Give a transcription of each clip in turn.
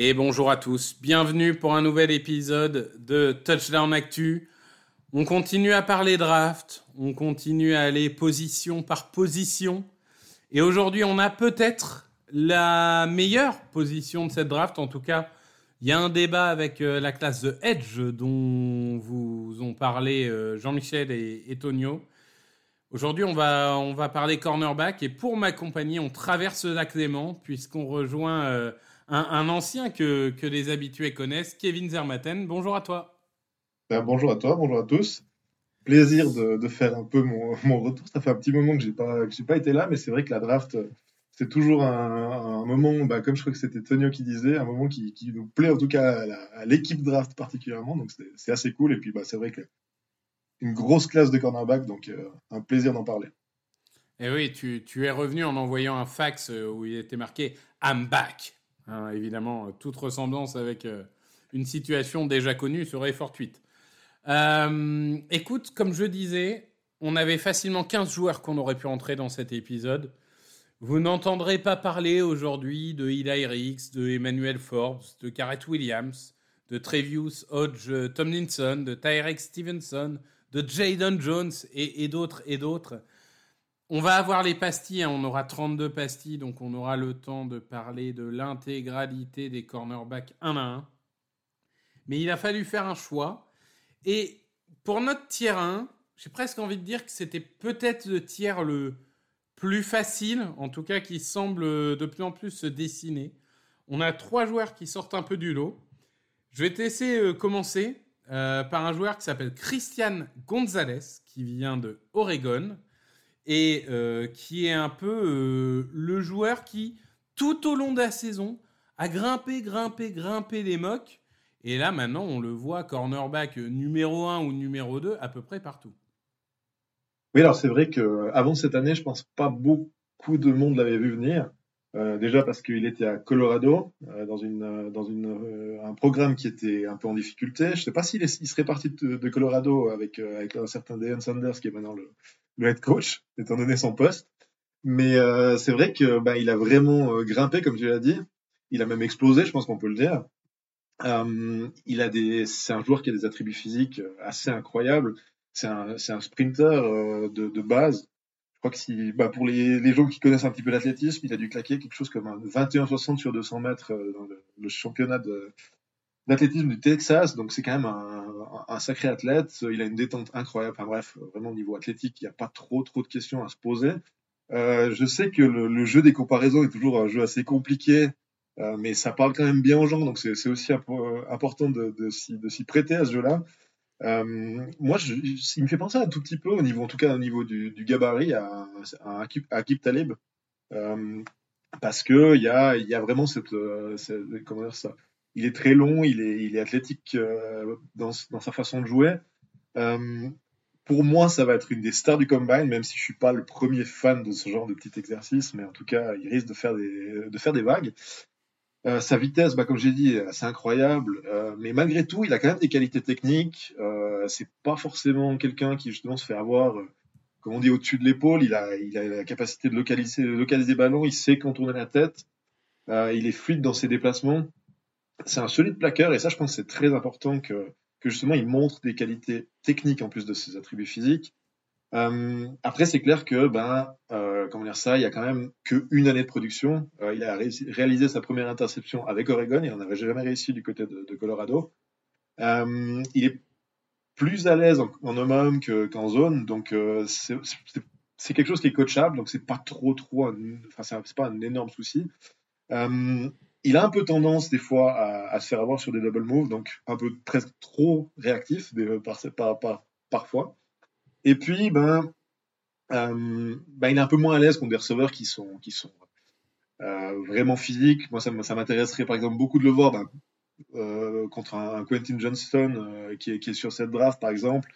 Et bonjour à tous, bienvenue pour un nouvel épisode de Touchdown Actu. On continue à parler draft, on continue à aller position par position. Et aujourd'hui, on a peut-être la meilleure position de cette draft. En tout cas, il y a un débat avec euh, la classe de Edge dont vous ont parlé euh, Jean-Michel et, et Tonio. Aujourd'hui, on va, on va parler cornerback. Et pour m'accompagner, on traverse la Clément puisqu'on rejoint euh, un, ancien que, que les habitués connaissent, Kevin Zermatten. Bonjour à toi. Ben, bonjour à toi, bonjour à tous. Plaisir de, faire un peu mon, mon retour. Ça fait un petit moment que j'ai pas que j'ai pas été là, mais c'est vrai que la draft c'est toujours un, moment, bah, comme je crois que c'était Tonio qui disait, un moment qui, nous plaît en tout cas à l'équipe draft particulièrement. Donc c'est assez cool. Et puis bah, c'est vrai que une grosse classe de cornerback, donc euh, un plaisir d'en parler. Et Eh oui, tu, es revenu en envoyant un fax euh, où il était marqué I'm back. Hein, évidemment, euh, toute ressemblance avec une situation déjà connue serait fortuite. Écoute, comme je disais, on avait facilement 15 joueurs qu'on aurait pu entrer dans cet épisode. Vous n'entendrez pas parler aujourd'hui de Eli Ricks, de Emmanuel Forbes, de Garrett Williams, de Trevius Hodge Tomlinson, de Tyrek Stevenson, de Jaden Jones et, d'autres et d'autres. On va avoir les pastilles, hein, on aura 32 pastilles, donc on aura le temps de parler de l'intégralité des cornerbacks un à un. Mais il a fallu faire un choix. Et pour notre tiers 1, j'ai presque envie de dire que c'était peut-être le tiers le plus facile, en tout cas qui semble de plus en plus se dessiner. On a trois joueurs qui sortent un peu du lot. Je vais te laisser euh, commencer euh, par un joueur qui s'appelle Christian Gonzalez, qui vient de Oregon et euh, qui est un peu euh, le joueur qui, tout au long de la saison, a grimpé, grimpé, grimpé les mocs. Et là, maintenant, on le voit cornerback numéro 1 ou numéro 2 à peu près partout. Oui, alors c'est vrai que euh, avant cette année, je pense pas beaucoup de monde l'avait vu venir. Euh, déjà parce qu'il était à Colorado euh, dans une euh, dans une euh, un programme qui était un peu en difficulté. Je sais pas s'il il serait parti de, Colorado avec avec un certain Deion Sanders qui est maintenant le, le head coach, étant donné son poste. Mais euh, c'est vrai que bah, il a vraiment grimpé, comme tu l'as dit. Il a même explosé, je pense qu'on peut le dire. Euh, il a des, c'est un joueur qui a des attributs physiques assez incroyables. C'est un, un sprinter euh, de, base. Je crois que bah, pour les, gens qui connaissent un petit peu l'athlétisme, il a dû claquer quelque chose comme un 21-60 sur 200 mètres euh, dans le, championnat d'athlétisme du Texas. Donc c'est quand même un, sacré athlète. Il a une détente incroyable. Enfin bref, vraiment au niveau athlétique, il n'y a pas trop trop de questions à se poser. Euh, je sais que le, jeu des comparaisons est toujours un jeu assez compliqué, mais ça parle quand même bien aux gens, donc c'est aussi impo- important de s'y prêter à ce jeu-là. Euh, moi, il me fait penser un tout petit peu, au niveau, en tout cas au niveau du, gabarit, à, à Talib, euh, parce que il y a, y a vraiment cette, euh, cette- comment dire ça, il est très long, il est, athlétique dans, sa façon de jouer. Pour moi, ça va être une des stars du combine, même si je suis pas le premier fan de ce genre de petit exercice, mais en tout cas, il risque de faire de faire des vagues. Euh, sa vitesse, bah, comme j'ai dit, c'est incroyable, euh, mais malgré tout, il a quand même des qualités techniques. Euh, c'est pas forcément quelqu'un qui justement se fait avoir, euh, comme on dit, au-dessus de l'épaule. Il a, il a la capacité de localiser, de localiser des ballons. Il sait contourner la tête. Euh, il est fluide dans ses déplacements. c'est un solide plaqueur et ça, je pense, c'est très important que, que justement il montre des qualités techniques en plus de ses attributs physiques. Euh, après, c'est clair que, ben, euh, comment dire ça, il y a quand même qu'une année de production. Euh, il a réalisé sa première interception avec Oregon, il n'en avait jamais réussi du côté de, Colorado. Il est plus à l'aise en, en homme qu'en zone, donc c'est quelque chose qui est coachable, donc c'est pas trop trop, enfin c'est pas un énorme souci. Il a un peu tendance des fois à, se faire avoir sur des double moves, donc un peu presque trop réactif parfois. Et puis, ben, euh, ben, il est un peu moins à l'aise contre des receveurs qui sont, euh, vraiment physiques. Moi, ça, m'intéresserait par exemple beaucoup de le voir ben, euh, contre un, Quentin Johnston qui, est, sur cette draft, par exemple.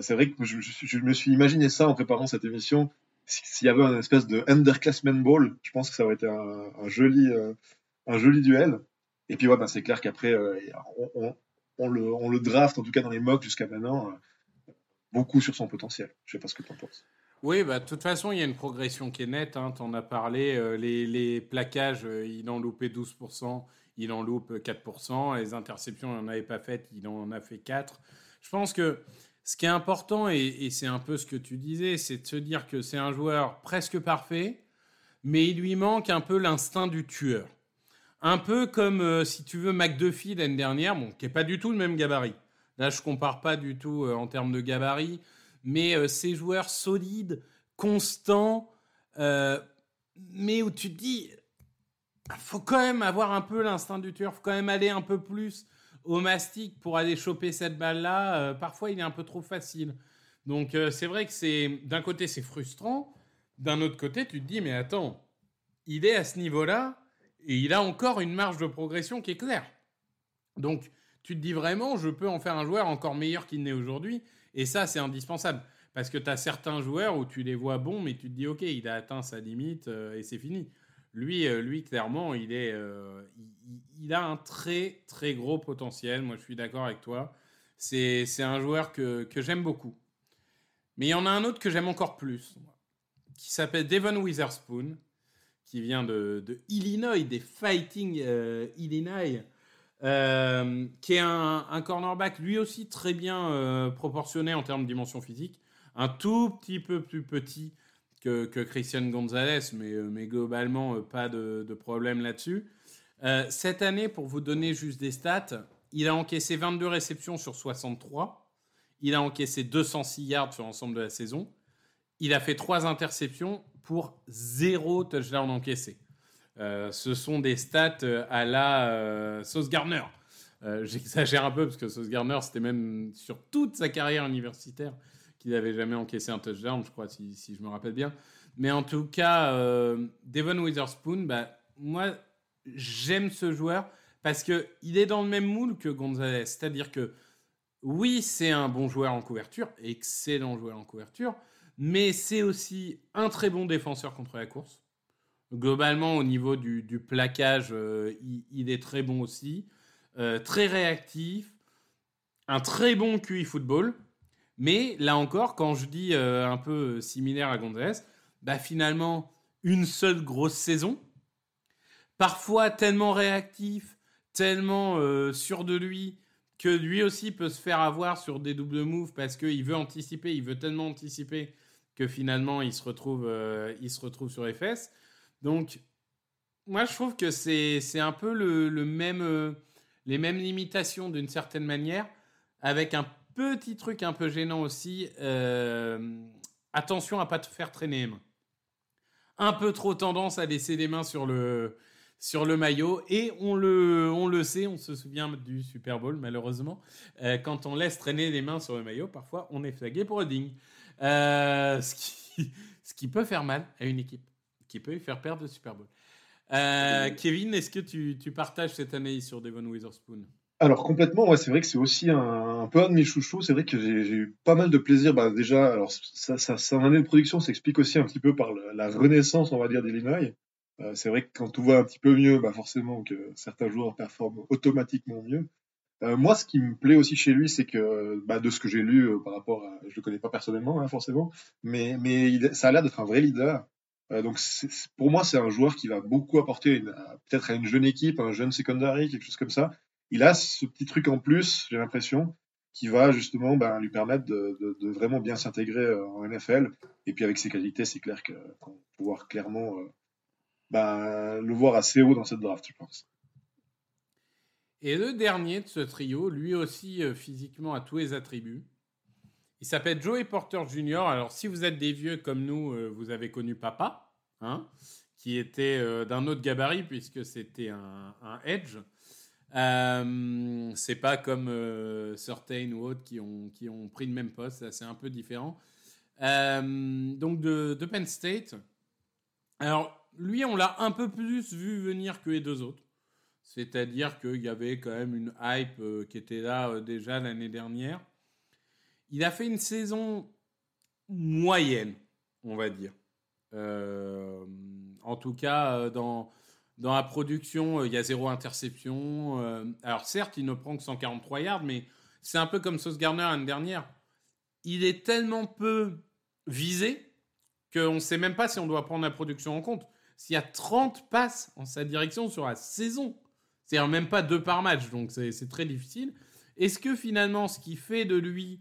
C'est vrai que je, me suis imaginé ça en préparant cette émission. S'il y avait un espèce de underclassman ball, je pense que ça aurait été un, joli, duel. Et puis, ouais, ben, c'est clair qu'après, on, le, on le draft, en tout cas dans les mocks jusqu'à maintenant, beaucoup sur son potentiel. Je sais pas ce que tu en penses. Oui, bah, de toute façon, il y a une progression qui est nette. Hein, tu en as parlé. Euh, les, plaquages, euh, il en loupait 12%, il en loupe 4%. Les interceptions, il n'en avait pas faites, il en a fait 4. Je pense que ce qui est important, et, et c'est un peu ce que tu disais, c'est de se dire que c'est un joueur presque parfait, mais il lui manque un peu l'instinct du tueur. Un peu comme, euh, si tu veux, McDuffie l'année dernière, bon, qui n'est pas du tout le même gabarit. Là, je compare pas du tout euh, en termes de gabarit, mais euh, ces joueurs solides, constants, euh, mais où tu te dis, faut quand même avoir un peu l'instinct du tueur, faut quand même aller un peu plus au mastic pour aller choper cette balle-là. Parfois, il est un peu trop facile. Donc, c'est vrai que c'est d'un côté, c'est frustrant. D'un autre côté, tu te dis, mais attends, il est à ce niveau-là et il a encore une marge de progression qui est claire. Donc, tu te dis vraiment, je peux en faire un joueur encore meilleur qu'il n'est aujourd'hui. Et ça, c'est indispensable. Parce que tu as certains joueurs où tu les vois bons, mais tu te dis, OK, il a atteint sa limite euh, et c'est fini. Lui, euh, lui, clairement, il, est, euh, il, a un très, très gros potentiel. Moi, je suis d'accord avec toi. C'est un joueur que, que j'aime beaucoup. Mais il y en a un autre que j'aime encore plus, qui s'appelle Devon Witherspoon, qui vient de, de Illinois, des Fighting Illinois. Euh, qui est un, cornerback lui aussi très bien euh, proportionné en termes de dimension physique, un tout petit peu plus petit que, Christian Gonzalez, mais, euh, mais globalement pas de, de problème là-dessus. cette année, pour vous donner juste des stats, il a encaissé 22 réceptions sur 63, il a encaissé 206 yards sur l'ensemble de la saison, il a fait 3 interceptions pour 0 touchdown encaissé. Euh, ce sont des stats euh, à la euh, Sauce Garner. Euh, J'exagère un peu parce que Sauce Garner, c'était même sur toute sa carrière universitaire qu'il n'avait jamais encaissé un touchdown, je crois, si, je me rappelle bien. Mais en tout cas, Devon Witherspoon, bah, moi, j'aime ce joueur parce qu'il est dans le même moule que Gonzalez. C'est-à-dire que, oui, c'est un bon joueur en couverture, excellent joueur en couverture, mais c'est aussi un très bon défenseur contre la course. Globalement, au niveau du, du plaquage, euh, il, est très bon aussi. Euh, très réactif. Un très bon QI football. Mais là encore, quand je dis euh, un peu similaire à Gonzalez, bah finalement, une seule grosse saison. Parfois tellement réactif, tellement sûr de lui, que lui aussi peut se faire avoir sur des doubles moves parce qu'il veut anticiper, il veut tellement anticiper que finalement il se retrouve, il se retrouve sur les fesses. Donc, moi, je trouve que c'est un peu euh, les mêmes limitations d'une certaine manière, avec un petit truc un peu gênant aussi. Euh, attention à pas te faire traîner les mains. Un peu trop tendance à laisser les mains sur le, maillot. Et on le, sait, on se souvient du Super Bowl, malheureusement. Euh, quand on laisse traîner les mains sur le maillot, parfois on est flagué pour holding. Ce qui peut faire mal à une équipe qui peut lui faire perdre le Super Bowl. Euh, Kevin, est-ce que tu, tu, partages cette analyse sur Devon Witherspoon? Alors complètement, ouais, c'est vrai que c'est aussi un, un, peu un de mes chouchous. C'est vrai que j'ai eu pas mal de plaisir. Bah, déjà, alors ça, ça, ça année de production s'explique aussi un petit peu par la, la renaissance, on va dire, d'Illinois. Euh, c'est vrai que quand tout va un petit peu mieux, bah forcément que certains joueurs performent automatiquement mieux. Euh, moi, ce qui me plaît aussi chez lui, c'est que bah, de ce que j'ai lu euh, par rapport à, je le connais pas personnellement, hein, forcément, mais mais il, ça a l'air d'être un vrai leader. Euh, donc pour moi, c'est un joueur qui va beaucoup apporter peut-être à une jeune équipe, un jeune secondary, quelque chose comme ça. il a ce petit truc en plus, j'ai l'impression, qui va justement ben, lui permettre de, vraiment bien s'intégrer en NFL. Et puis avec ses qualités, c'est clair qu'on va pouvoir clairement ben, le voir assez haut dans cette draft, je pense. Et le dernier de ce trio, lui aussi physiquement a tous les attributs. Il s'appelle Joey Porter Jr. Alors, si vous êtes des vieux comme nous, euh, vous avez connu Papa, hein, qui était euh, d'un autre gabarit puisque c'était un, edge. Euh, c'est pas comme euh, Certain ou autres qui ont, qui ont pris le même poste, c'est un peu différent. donc de, de, Penn State. Alors, lui, on l'a un peu plus vu venir que les deux autres. C'est-à-dire qu'il y avait quand même une hype qui était là déjà l'année dernière. Il a fait une saison moyenne, on va dire. Euh, en tout cas, euh, dans, dans la production, euh, il y a zéro interception. alors certes, il ne prend que 143 yards, mais c'est un peu comme Sauce Garner l'année dernière. Il est tellement peu visé qu'on ne sait même pas si on doit prendre la production en compte. S'il y a 30 passes en sa direction sur la saison, c'est même pas deux par match, donc c'est très difficile. Est-ce que finalement, ce qui fait de lui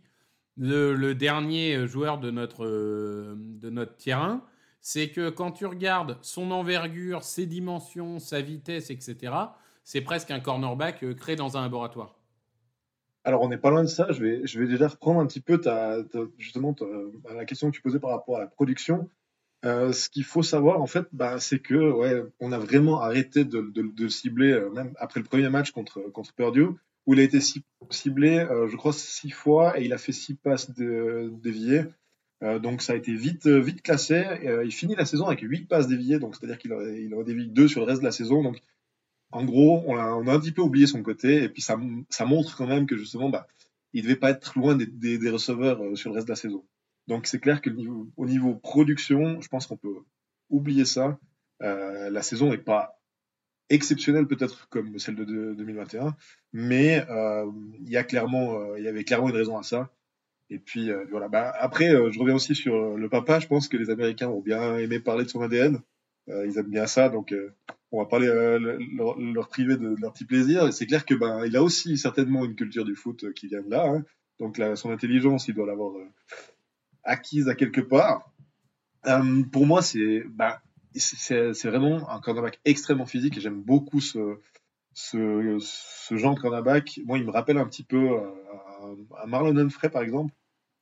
le, dernier euh, joueur de notre, euh, de notre terrain, c'est que quand tu regardes son envergure, ses dimensions, sa vitesse, etc., c'est presque un cornerback euh, créé dans un laboratoire. Alors, on n'est pas loin de ça. Je vais, je vais déjà reprendre un petit peu ta, justement la question que tu posais par rapport à la production. ce qu'il faut savoir, en fait, bah, c'est que ouais, on a vraiment arrêté de, cibler, même après le premier match contre, contre Purdue, où il a été ciblé, euh, je crois, six fois et il a fait six passes déviées. Euh, donc ça a été vite, vite classé. Euh, il finit la saison avec huit passes déviées, donc c'est-à-dire qu'il il dévié deux sur le reste de la saison. Donc en gros, on a, un petit peu oublié son côté et puis ça, montre quand même que justement, bah, il devait pas être loin des, receveurs sur le reste de la saison. Donc c'est clair que au niveau production, je pense qu'on peut oublier ça. la saison n'est pas exceptionnelle peut-être comme celle de, 2021, mais euh, il y a clairement, euh, il y avait clairement une raison à ça. Et puis euh, voilà. Bah, après, je reviens aussi sur le papa. Je pense que les Américains ont bien aimé parler de son ADN. ils aiment bien ça, donc on va parler leur, leur, priver de, leur petit plaisir. Et c'est clair que ben il a aussi certainement une culture du foot qui vient de là. Hein. Donc son intelligence, il doit l'avoir acquise à quelque part. pour moi, c'est ben, c'est vraiment un cornerback extrêmement physique et j'aime beaucoup ce, genre de cornerback. Moi, il me rappelle un petit peu euh, un Marlon Humphrey, par exemple,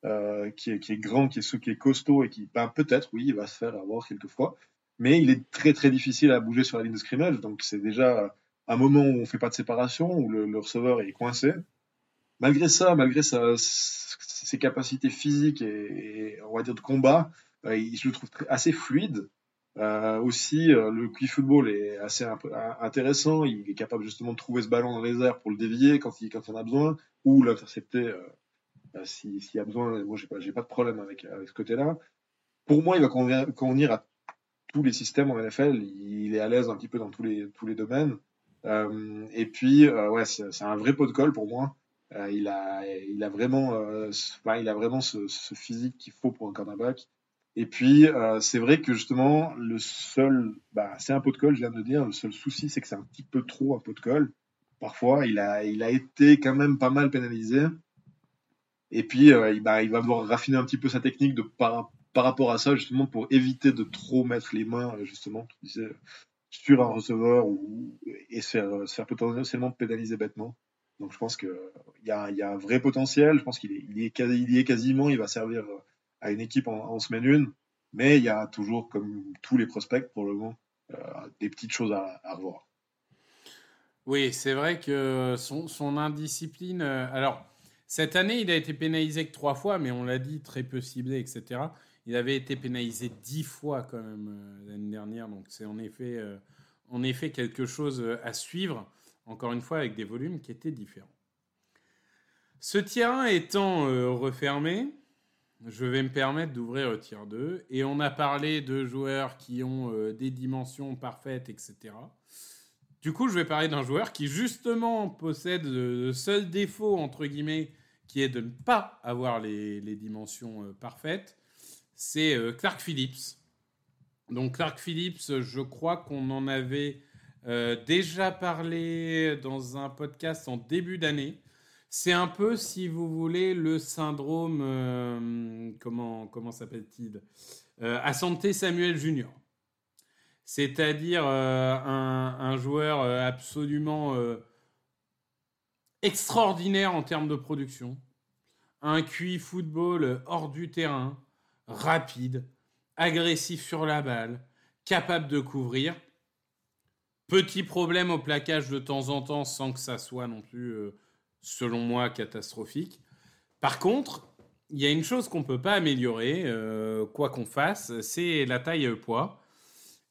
euh, qui, est, grand, qui est, qui est costaud et qui, ben, peut-être, oui, il va se faire avoir quelquefois, mais il est très très difficile à bouger sur la ligne de scrimmage. Donc, c'est déjà un moment où on fait pas de séparation, où le, receveur est coincé. Malgré ça, malgré ses capacités physiques et, on va dire de combat, euh, je le trouve assez fluide. Euh, aussi, euh, le quick football est assez intéressant. Il est capable justement de trouver ce ballon dans les airs pour le dévier quand il, quand en a besoin, ou l'intercepter euh, euh s'il y a besoin. Moi, j'ai pas, pas de problème avec, avec ce côté-là. Pour moi, il va convenir, à tous les systèmes en NFL. Il est à l'aise un petit peu dans tous les, tous les domaines. Euh, et puis, ouais, c'est un vrai pot de colle pour moi. il a, il a vraiment, il a vraiment ce, ce physique qu'il faut pour un cornerback. Et puis, euh, c'est vrai que justement, le seul, bah, c'est un pot de colle, je viens de dire. Le seul souci, c'est que c'est un petit peu trop un pot de colle. Parfois, il a, il a été quand même pas mal pénalisé. Et puis, euh, il, bah, il va devoir raffiner un petit peu sa technique de, par, par rapport à ça, justement, pour éviter de trop mettre les mains, justement, tu disais, sur un receveur ou, et se faire, se faire potentiellement pénaliser bêtement. Donc, je pense qu'il y a, y a un vrai potentiel. Je pense qu'il est, il est, il est quasiment. Il va servir à une équipe en, semaine une, mais il y a toujours, comme tous les prospects pour le moment, euh, des petites choses à, revoir. Oui, c'est vrai que son, son indiscipline. Euh, alors, cette année, il a été pénalisé que trois fois, mais on l'a dit, très peu ciblé, etc. Il avait été pénalisé dix fois quand même euh, l'année dernière, donc c'est en effet, en effet quelque chose à suivre, encore une fois, avec des volumes qui étaient différents. Ce terrain étant refermé, je vais me permettre d'ouvrir le tiers 2. Et on a parlé de joueurs qui ont euh, des dimensions parfaites, etc. Du coup, je vais parler d'un joueur qui justement possède le seul défaut, entre guillemets, qui est de ne pas avoir les, dimensions euh, parfaites. C'est euh, Clark Phillips. Donc Clark Phillips, je crois qu'on en avait déjà parlé dans un podcast en début d'année. C'est un peu, si vous voulez, le syndrome, comment, comment s'appelle-t-il À santé Samuel Junior. C'est-à-dire un, un, joueur absolument extraordinaire en termes de production. Un QI football hors du terrain, rapide, agressif sur la balle, capable de couvrir. Petit problème au plaquage de temps en temps sans que ça soit non plus selon moi, catastrophique. Par contre, il y a une chose qu'on ne peut pas améliorer, euh, quoi qu'on fasse, c'est la taille poids.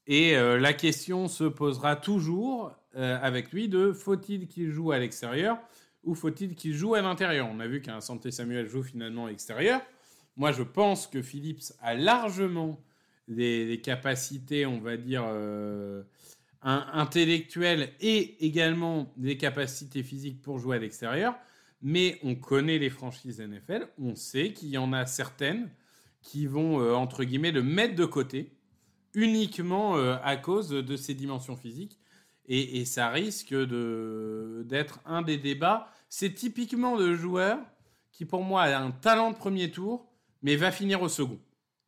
Et euh, la question se posera toujours euh, avec lui de faut-il qu'il joue à l'extérieur ou faut-il qu'il joue à l'intérieur? On a vu qu'un Santé Samuel joue finalement à l'extérieur. Moi, je pense que Phillips a largement les, capacités, on va dire, intellectuel et également des capacités physiques pour jouer à l'extérieur. Mais on connaît les franchises NFL, on sait qu'il y en a certaines qui vont, euh, entre guillemets, le mettre de côté uniquement euh, à cause de ses dimensions physiques. Et, ça risque d'être un des débats. C'est typiquement le joueur qui, pour moi, a un talent de premier tour, mais va finir au second.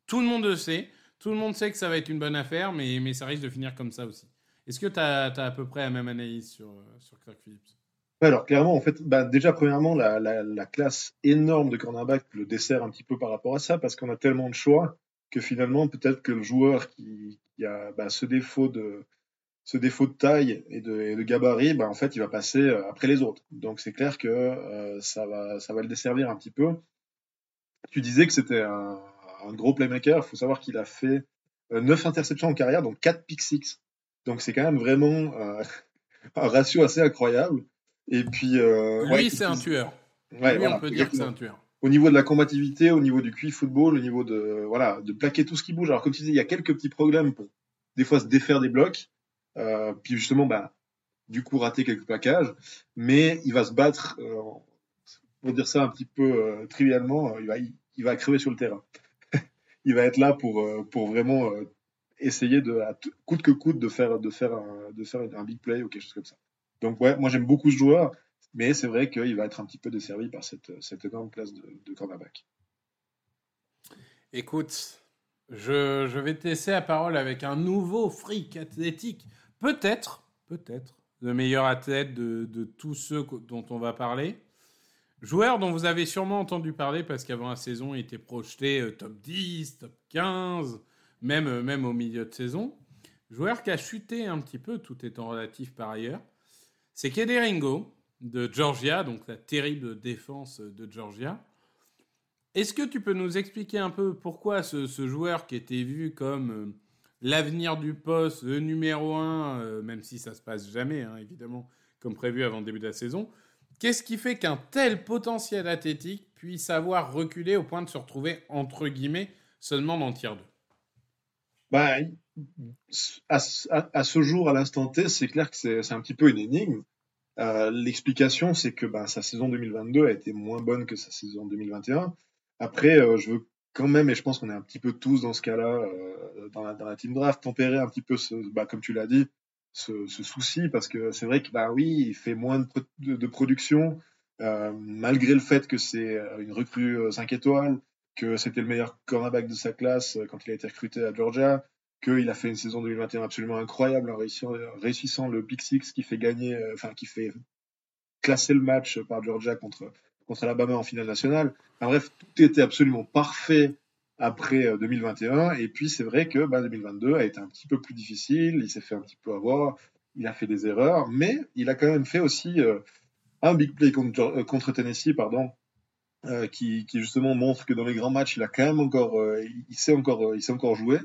Tout le monde le sait. Tout le monde sait que ça va être une bonne affaire, mais, mais ça risque de finir comme ça aussi. Est-ce que tu as, à peu près la même analyse sur, euh, sur Kirk Phillips? Alors clairement, en fait, bah, déjà premièrement, la, la, classe énorme de cornerback le dessert un petit peu par rapport à ça, parce qu'on a tellement de choix que finalement, peut-être que le joueur qui, a bah, ce défaut de ce défaut de taille et de, gabarit, bah, en fait, il va passer euh, après les autres. Donc c'est clair que euh, ça va ça va le desservir un petit peu. Tu disais que c'était un, gros playmaker. Il faut savoir qu'il a fait 9 interceptions en carrière, donc 4 pick six. Donc c'est quand même vraiment euh, un ratio assez incroyable. Et puis, euh, lui, c'est un tueur. Ouais, on peut dire que c'est un tueur. Au niveau de la combativité, au niveau du QI football, au niveau de voilà de plaquer tout ce qui bouge. Alors comme tu disais, il y a quelques petits problèmes pour des fois se défaire des blocs, euh, puis justement bah du coup rater quelques plaquages, mais il va se battre. Euh, pour dire ça un petit peu euh, trivialement, il va il, il, va crever sur le terrain. il va être là pour pour vraiment essayer de, coûte que coûte de faire, de faire, un, de faire un big play ou quelque chose comme ça. Donc ouais, moi j'aime beaucoup ce joueur, mais c'est vrai qu'il va être un petit peu desservi par cette, cette énorme classe de, de cornerback. Écoute, je, vais te laisser la parole avec un nouveau freak athlétique. Peut-être, peut-être, le meilleur athlète de, de, tous ceux dont on va parler. Joueur dont vous avez sûrement entendu parler parce qu'avant la saison, il était projeté euh, top 10, top 15 même, euh, même au milieu de saison. Joueur qui a chuté un petit peu, tout étant relatif par ailleurs, c'est Kederingo de Georgia, donc la terrible défense de Georgia. Est-ce que tu peux nous expliquer un peu pourquoi ce, joueur qui était vu comme euh, l'avenir du poste, le numéro un, euh, même si ça se passe jamais, hein, évidemment, comme prévu avant le début de la saison, qu'est-ce qui fait qu'un tel potentiel athlétique puisse avoir reculé au point de se retrouver, entre guillemets, seulement dans le tiers 2 bah, à, ce jour, à l'instant T, c'est clair que c'est un petit peu une énigme. Euh, l'explication, c'est que bah, sa saison 2022 a été moins bonne que sa saison 2021. Après, euh, je veux quand même, et je pense qu'on est un petit peu tous dans ce cas-là, euh, dans, la, team draft, tempérer un petit peu, ce, bah, comme tu l'as dit, ce, ce, souci, parce que c'est vrai que bah oui, il fait moins de, de, production, malgré le fait que c'est une recrue 5 étoiles, que c'était le meilleur cornerback de sa classe euh, quand il a été recruté à Georgia, qu'il a fait une saison 2021 absolument incroyable en réussissant, le pick six qui fait gagner, euh, enfin qui fait classer le match par Georgia contre contre Alabama en finale nationale. Enfin, bref, tout était absolument parfait après 2021. Euh, Et puis c'est vrai que bah, 2022 a été un petit peu plus difficile. Il s'est fait un petit peu avoir. Il a fait des erreurs, mais il a quand même fait aussi un big play contre, contre Tennessee, pardon, euh, qui, justement montre que dans les grands matchs, il a quand même encore, euh, il sait encore, euh, il sait encore jouer.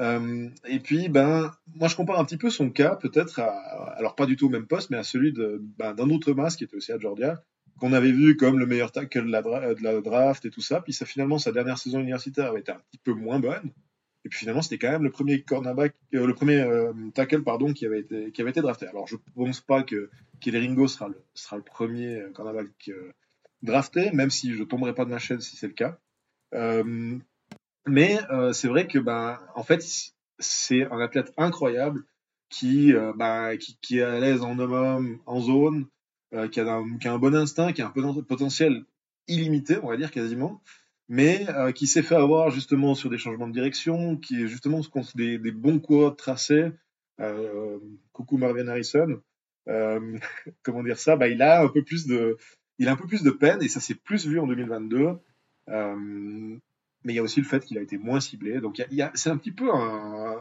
et puis, ben, moi, je compare un petit peu son cas, peut-être, alors pas du tout au même poste, mais à celui ben, d'un autre masque qui était aussi à Georgia, qu'on avait vu comme le meilleur tackle de la, draft et tout ça. Puis ça, finalement, sa dernière saison universitaire avait été un petit peu moins bonne. Et puis finalement, c'était quand même le premier cornerback, le premier tackle, pardon, qui avait été, drafté. Alors, je pense pas que Ringo sera le, sera le premier cornerback drafté, même si je tomberai pas de ma chaise si c'est le cas. Euh, mais euh, c'est vrai que ben en fait c'est un athlète incroyable qui, bah, qui, qui, est à l'aise en homme en zone, qui a, un, qui, a un, bon instinct, qui a un potentiel illimité, on va dire quasiment, mais qui s'est fait avoir justement sur des changements de direction, qui est justement des, des bons coureurs tracés. coucou Marvin Harrison. comment dire ça bah, il a un peu plus de il a un peu plus de peine et ça s'est plus vu en 2022 mais il y a aussi le fait qu'il a été moins ciblé. Donc c'est un petit peu un,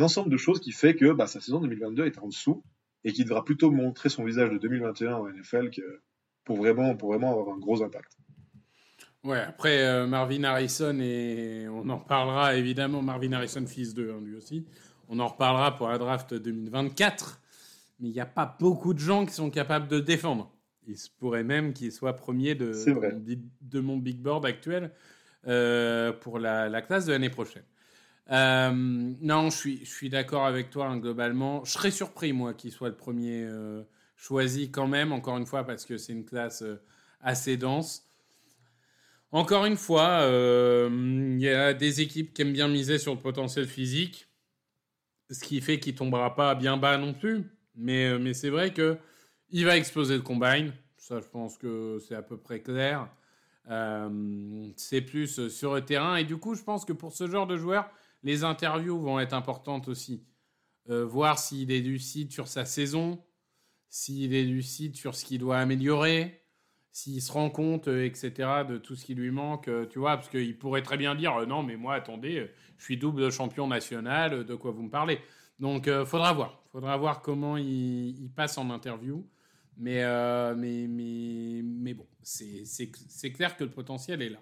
ensemble de choses qui fait que bah, sa saison 2022 est en dessous et qu'il devra plutôt montrer son visage de 2021 en NFL pour vraiment, pour vraiment avoir un gros impact. Ouais, après euh, Marvin Harrison, et on en reparlera évidemment, Marvin Harrison, fils de hein, lui aussi, on en reparlera pour la draft 2024, mais il n'y a pas beaucoup de gens qui sont capables de défendre. Il se pourrait même qu'il soit premier de, de, mon big board actuel euh, pour la, classe de l'année prochaine. Euh, non, je suis, je suis d'accord avec toi hein, globalement. Je serais surpris, moi, qu'il soit le premier euh, choisi quand même, encore une fois, parce que c'est une classe assez dense. Encore une fois, il y a des équipes qui aiment bien miser sur le potentiel physique, ce qui fait qu'il tombera pas bien bas non plus. Mais, mais c'est vrai que il va exploser le combine. Ça, je pense que c'est à peu près clair. Euh, c'est plus sur le terrain. Et du coup, je pense que pour ce genre de joueur, les interviews vont être importantes aussi. Euh, voir s'il est lucide sur sa saison, s'il est lucide sur ce qu'il doit améliorer, s'il se rend compte, euh, etc., de tout ce qui lui manque, tu vois, parce qu'il pourrait très bien dire non, mais moi, attendez, je suis double champion national, de quoi vous me parlez. Donc, faudra voir. Faudra voir comment il passe en interview. Mais, euh, mais, mais, mais bon, c'est clair que le potentiel est là.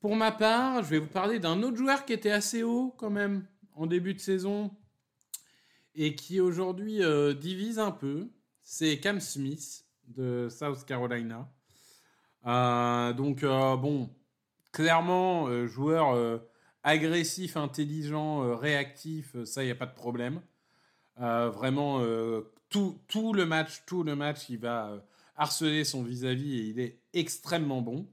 Pour ma part, je vais vous parler d'un autre joueur qui était assez haut quand même en début de saison et qui aujourd'hui euh, divise un peu. C'est Cam Smith de South Carolina. Euh, donc, bon, clairement, joueur agressif, intelligent, réactif, ça, il n'y a pas de problème. vraiment tout, le match, tout le match, il va euh, harceler son vis-à-vis et il est extrêmement bon.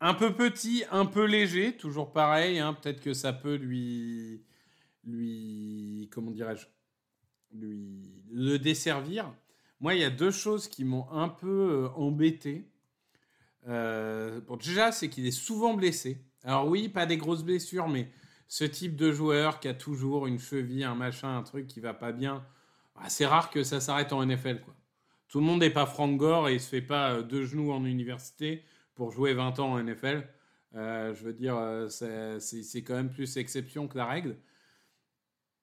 Un peu petit, un peu léger, toujours pareil. Hein, peut-être que ça peut lui, lui, comment dirais-je, lui le desservir. Moi, il y a deux choses qui m'ont un peu euh, embêté. Euh, bon, déjà, c'est qu'il est souvent blessé. Alors oui, pas des grosses blessures, mais ce type de joueur qui a toujours une cheville, un machin, un truc qui va pas bien, ah, c'est rare que ça s'arrête en NFL. Quoi. Tout le monde n'est pas Frank Gore et il se fait pas euh, deux genoux en université pour jouer 20 ans en NFL. Euh, je veux dire, euh, c'est quand même plus exception que la règle.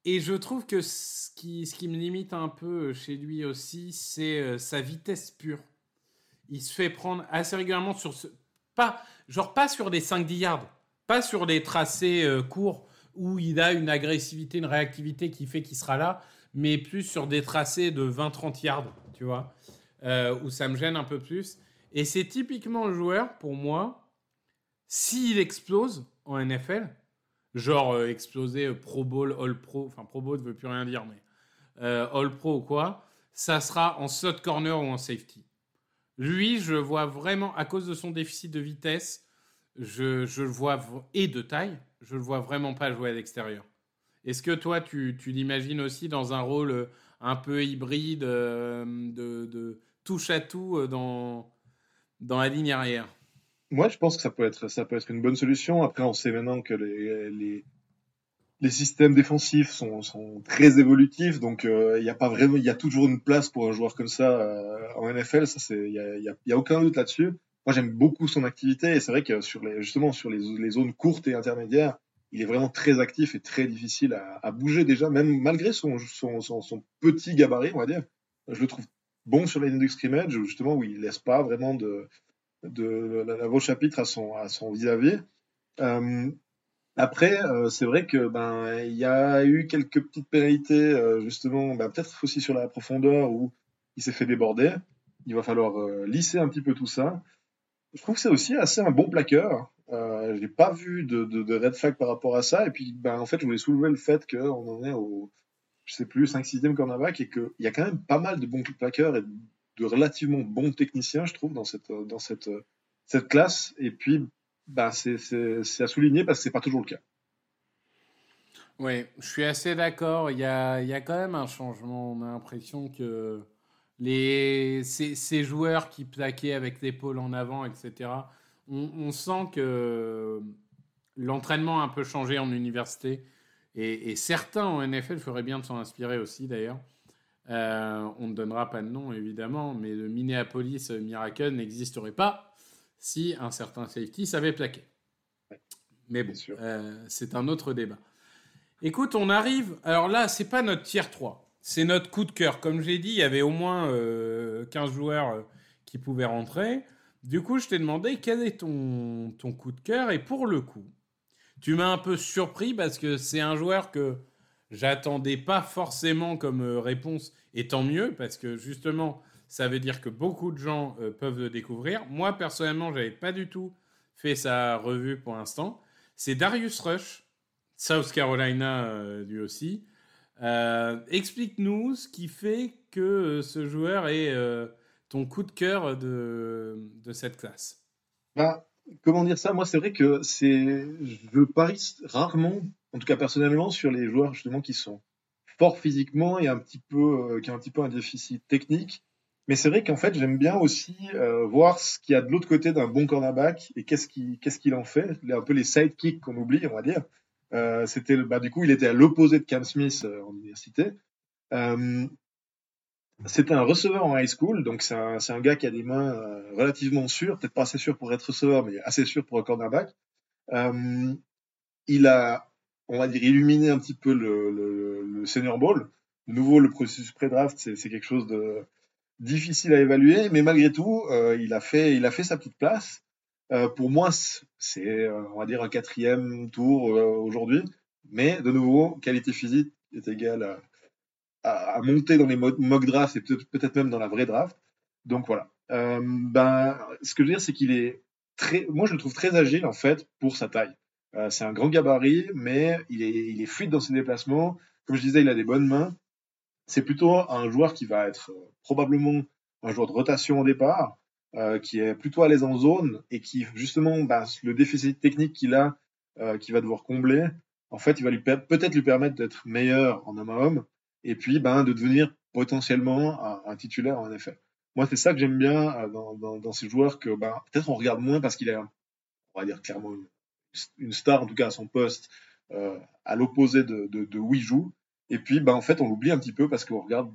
Et je trouve que ce qui, ce qui me limite un peu chez lui aussi, c'est sa vitesse pure. Il se fait prendre assez régulièrement sur ce. Pas, genre pas sur des 5-10 yards, pas sur des tracés courts où il a une agressivité, une réactivité qui fait qu'il sera là mais plus sur des tracés de 20-30 yards, tu vois, euh, où ça me gêne un peu plus. Et c'est typiquement le joueur, pour moi, s'il explose en NFL, genre euh, exploser euh, Pro Bowl, All Pro, enfin Pro Bowl ne veut plus rien dire, mais All Pro ou quoi, ça sera en slot corner ou en safety. Lui, je vois vraiment, à cause de son déficit de vitesse, je, je le vois, et de taille, je le vois vraiment pas jouer à l'extérieur. Est-ce que toi, tu, l'imagines aussi dans un rôle euh, un peu hybride, euh, de, touche à tout euh, dans, dans la ligne arrière? Moi, je pense que ça peut être, ça peut être une bonne solution. Après, on sait maintenant que les, les, systèmes défensifs sont, très évolutifs, donc il n'y a pas vraiment, il y a toujours une place pour un joueur comme ça en NFL. Il n'y a, y a, aucun doute là-dessus. Moi, j'aime beaucoup son activité et c'est vrai que sur les, justement sur les, les zones courtes et intermédiaires, il est vraiment très actif et très difficile à, bouger déjà, même malgré son, petit gabarit, on va dire. Je le trouve bon sur la ligne de scrimmage, justement, où il laisse pas vraiment de, de, chapitre à son à son vis-à-vis. Euh, après, euh, c'est vrai que ben il y a eu quelques petites pénalités, euh, justement, ben, peut-être aussi sur la profondeur où il s'est fait déborder. Il va falloir lisser un petit peu tout ça. Je trouve que c'est aussi assez un bon plaqueur. Euh, j'ai pas vu de, red flag par rapport à ça. Et puis, ben, en fait, je voulais soulever le fait qu'on en est au, je sais plus, 5-6e cornerback et qu'il y a quand même pas mal de bons plaqueurs et de relativement bons techniciens, je trouve, dans cette, classe. Et puis, ben, c'est à souligner parce que c'est pas toujours le cas. Oui, je suis assez d'accord. Il y a, quand même un changement. On a l'impression que les, ces joueurs qui plaquaient avec l'épaule en avant, etc., on, on sent que l'entraînement a un peu changé en université. Et, et certains en NFL feraient bien de s'en inspirer aussi, d'ailleurs. Euh, on ne donnera pas de nom, évidemment, mais le Minneapolis Miracle n'existerait pas si un certain safety savait plaquer. Mais bon, euh, c'est un autre débat. Écoute, on arrive. Alors là, c'est pas notre tier 3, c'est notre coup de cœur. Comme j'ai dit, il y avait au moins 15 euh, joueurs qui pouvaient rentrer. Du coup, je t'ai demandé quel est ton, ton coup de cœur. Et pour le coup, tu m'as un peu surpris parce que c'est un joueur que j'attendais pas forcément comme euh, réponse, et tant mieux, parce que justement, ça veut dire que beaucoup de gens euh, peuvent le découvrir. Moi, personnellement, j'avais pas du tout fait sa revue pour l'instant. C'est Darius Rush, South Carolina euh, lui aussi. Explique-nous ce qui fait que ce joueur est ton coup de cœur de, de cette classe. Bah, comment dire ça? Moi, c'est vrai que c'est, je parie rarement en tout cas personnellement, sur les joueurs justement qui sont forts physiquement et un petit peu, euh, qui ont un petit peu un déficit technique. Mais c'est vrai qu'en fait, j'aime bien aussi euh, voir ce qu'il y a de l'autre côté d'un bon cornerback et qu'est-ce qu'il qu'est-ce qu'il en fait. Un peu les sidekicks qu'on oublie, on va dire. Euh, c'était bah, du coup, il était à l'opposé de Cam Smith en université. C'était un receveur en high school, donc c'est un, un, gars qui a des mains relativement sûres, peut-être pas assez sûres pour être receveur, mais assez sûr pour un cornerback. il a on va dire, illuminer un petit peu le, le, le Senior Bowl. De nouveau, le processus pré-draft, c'est quelque chose de difficile à évaluer, mais malgré tout, euh, il, a fait, il a fait sa petite place. Euh, pour moi, c'est, euh, on va dire, un quatrième tour euh, aujourd'hui, mais de nouveau, qualité physique est égale à, à, monter dans les mock drafts et peut-être peut même dans la vraie draft. Donc voilà. Euh, ben, ce que je veux dire, c'est qu'il est très, moi je le trouve très agile en fait pour sa taille. Euh, c'est un grand gabarit, mais il est, il est fluide dans ses déplacements. Comme je disais, il a des bonnes mains. C'est plutôt un joueur qui va être euh, probablement un joueur de rotation au départ, euh, qui est plutôt à l'aise en zone et qui, justement, bah, le déficit technique qu'il a, euh, qu'il va devoir combler, en fait, il va lui peut-être lui permettre d'être meilleur en homme à homme et puis ben, de devenir potentiellement un, titulaire en effet. Moi, c'est ça que j'aime bien euh, dans, dans, dans, ces joueurs que ben, peut-être on regarde moins parce qu'il est, on va dire clairement, une star en tout cas à son poste, euh, à l'opposé de, de, de, où il joue. Et puis, bah, en fait, on l'oublie un petit peu parce qu'on regarde,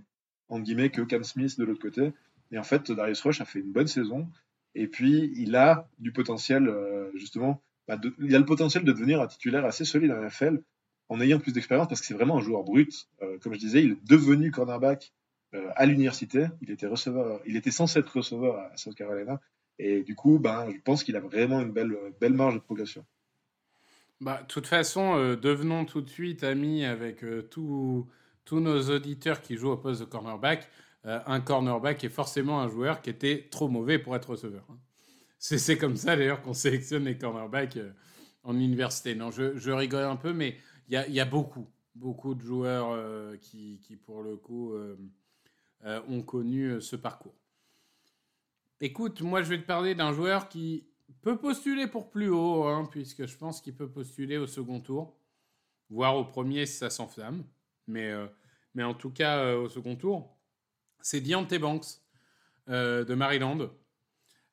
en guillemets, que Cam Smith de l'autre côté. Et en fait, Darius Rush a fait une bonne saison. Et puis, il a du potentiel, euh, justement, bah, il a le potentiel de devenir un titulaire assez solide en NFL en ayant plus d'expérience parce que c'est vraiment un joueur brut. Euh, comme je disais, il est devenu cornerback euh, à l'université. Il était receveur, il était censé être receveur à South Carolina. Et du coup, ben, je pense qu'il a vraiment une belle, belle marge de progression. Bah, de toute façon, euh, devenons tout de suite amis avec euh, tous nos auditeurs qui jouent au poste de cornerback. Euh, un cornerback est forcément un joueur qui était trop mauvais pour être receveur. Hein. C'est comme ça d'ailleurs qu'on sélectionne les cornerbacks euh, en université. Non, je, je, rigole un peu, mais y a, y a, beaucoup, beaucoup de joueurs euh, qui, pour le coup, ont connu ce parcours. Écoute, moi je vais te parler d'un joueur qui peut postuler pour plus haut, hein, puisque je pense qu'il peut postuler au second tour, voire au premier si ça s'enflamme. Mais, euh, mais en tout cas, euh, au second tour, c'est Deontay Banks euh, de Maryland.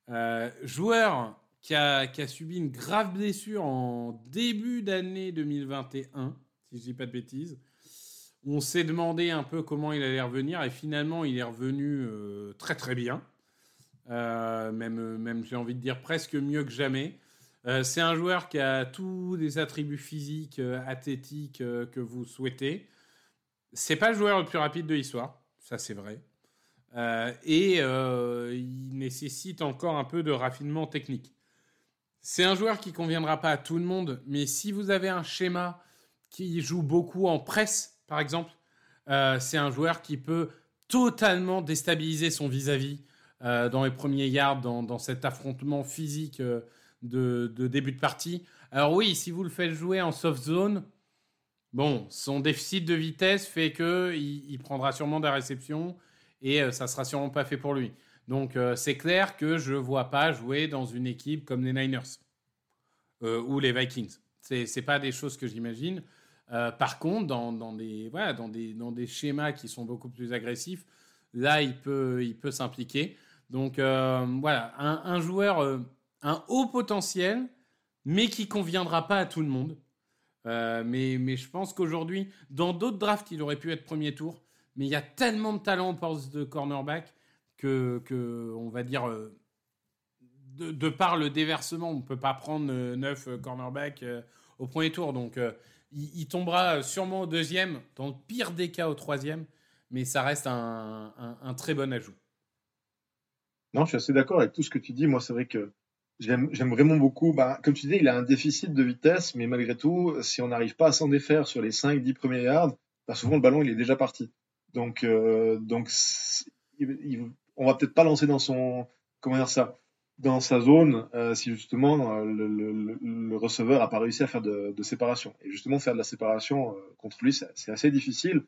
Euh, joueur qui a, subi une grave blessure en début d'année 2021, si je dis pas de bêtises. On s'est demandé un peu comment il allait revenir et finalement il est revenu très très bien. Euh, même, même j'ai envie de dire presque mieux que jamais. Euh, c'est un joueur qui a tous les attributs physiques, euh, athlétiques euh, que vous souhaitez. C'est pas le joueur le plus rapide de l'histoire, ça c'est vrai. Euh, et il nécessite encore un peu de raffinement technique. C'est un joueur qui conviendra pas à tout le monde, mais si vous avez un schéma qui joue beaucoup en presse, par exemple, c'est un joueur qui peut totalement déstabiliser son vis-à-vis. -vis euh, dans les premiers yards, dans, cet affrontement physique euh, de, début de partie. Alors oui, si vous le faites jouer en soft zone, bon, son déficit de vitesse fait que il, prendra sûrement des réceptions et euh, ça sera sûrement pas fait pour lui. Donc euh, c'est clair que je vois pas jouer dans une équipe comme les Niners euh, ou les Vikings. C'est c'est pas des choses que j'imagine. par contre, dans, des, schémas qui sont beaucoup plus agressifs, là, il peut, s'impliquer. Donc voilà, un, joueur, un haut potentiel, mais qui conviendra pas à tout le monde. mais, mais je pense qu'aujourd'hui, dans d'autres drafts, il aurait pu être premier tour. Mais il y a tellement de talent au poste de cornerback que, que on va dire, de, par le déversement, on ne peut pas prendre neuf cornerbacks au premier tour. Donc, il, tombera sûrement au deuxième, dans le pire des cas au troisième. Mais ça reste un, un très bon ajout. Non, je suis assez d'accord avec tout ce que tu dis. Moi, c'est vrai que J'aime vraiment beaucoup. Bah, comme tu dis, il a un déficit de vitesse, mais malgré tout, si on n'arrive pas à s'en défaire sur les 5-10 premiers yards, bah, souvent le ballon il est déjà parti. Donc, euh, donc il, on va peut-être pas lancer dans son comment dire ça dans sa zone euh, si justement euh, le, receveur a pas réussi à faire de, séparation. Et justement faire de la séparation euh, contre lui, c'est assez difficile.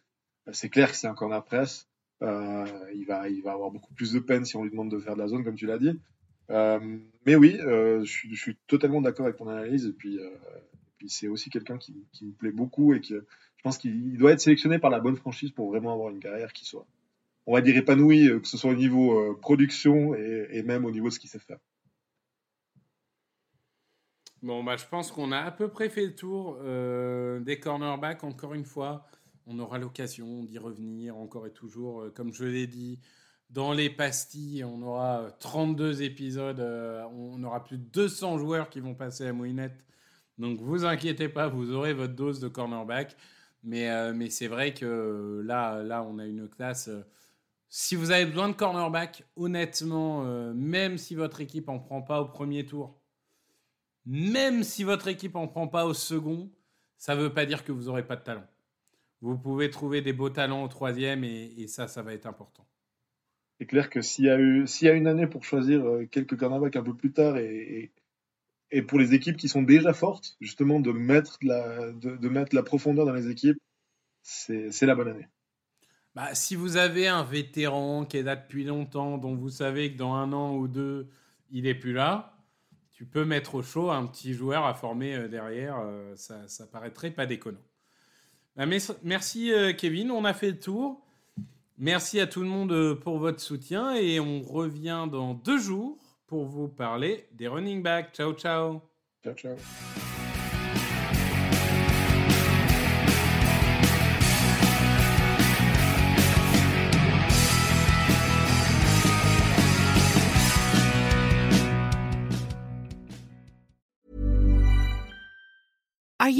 C'est clair que c'est un corner press. il va il va avoir beaucoup plus de peine si on lui demande de faire de la zone comme tu l'as dit. Mais oui, je, suis totalement d'accord avec ton analyse. Et puis, puis c'est aussi quelqu'un qui, qui, me plaît beaucoup et que je pense qu'il doit être sélectionné par la bonne franchise pour vraiment avoir une carrière qui soit, on va dire, épanouie, que ce soit au niveau production et, même au niveau de ce qu'il sait faire. Bon, bah, je pense qu'on a à peu près fait le tour euh, des cornerbacks. Encore une fois, on aura l'occasion d'y revenir encore et toujours. comme je l'ai dit, dans les pastilles, on aura 32 épisodes, euh, on aura plus de 200 joueurs qui vont passer à Mouinette. Donc vous inquiétez pas, vous aurez votre dose de cornerback. Mais, euh, mais c'est vrai que là, là, on a une classe. Euh, si vous avez besoin de cornerback, honnêtement, même si votre équipe en prend pas au premier tour, même si votre équipe en prend pas au second, ça ne veut pas dire que vous n'aurez pas de talent. Vous pouvez trouver des beaux talents au troisième et ça, ça va être important c'est clair que s'il y a une année pour choisir euh, quelques cornerbacks un peu plus tard et, pour les équipes qui sont déjà fortes, justement de, mettre la profondeur dans les équipes, c'est la bonne année. Bah, si vous avez un vétéran qui est là depuis longtemps, dont vous savez que dans un an ou deux, il est plus là, tu peux mettre au chaud un petit joueur à former euh, derrière. Euh, ça, ça paraîtrait pas déconnant. Bah, merci Kevin, on a fait le tour. Merci à tout le monde euh, pour votre soutien et on revient dans deux jours pour vous parler des running backs. Ciao, ciao. Ciao, ciao.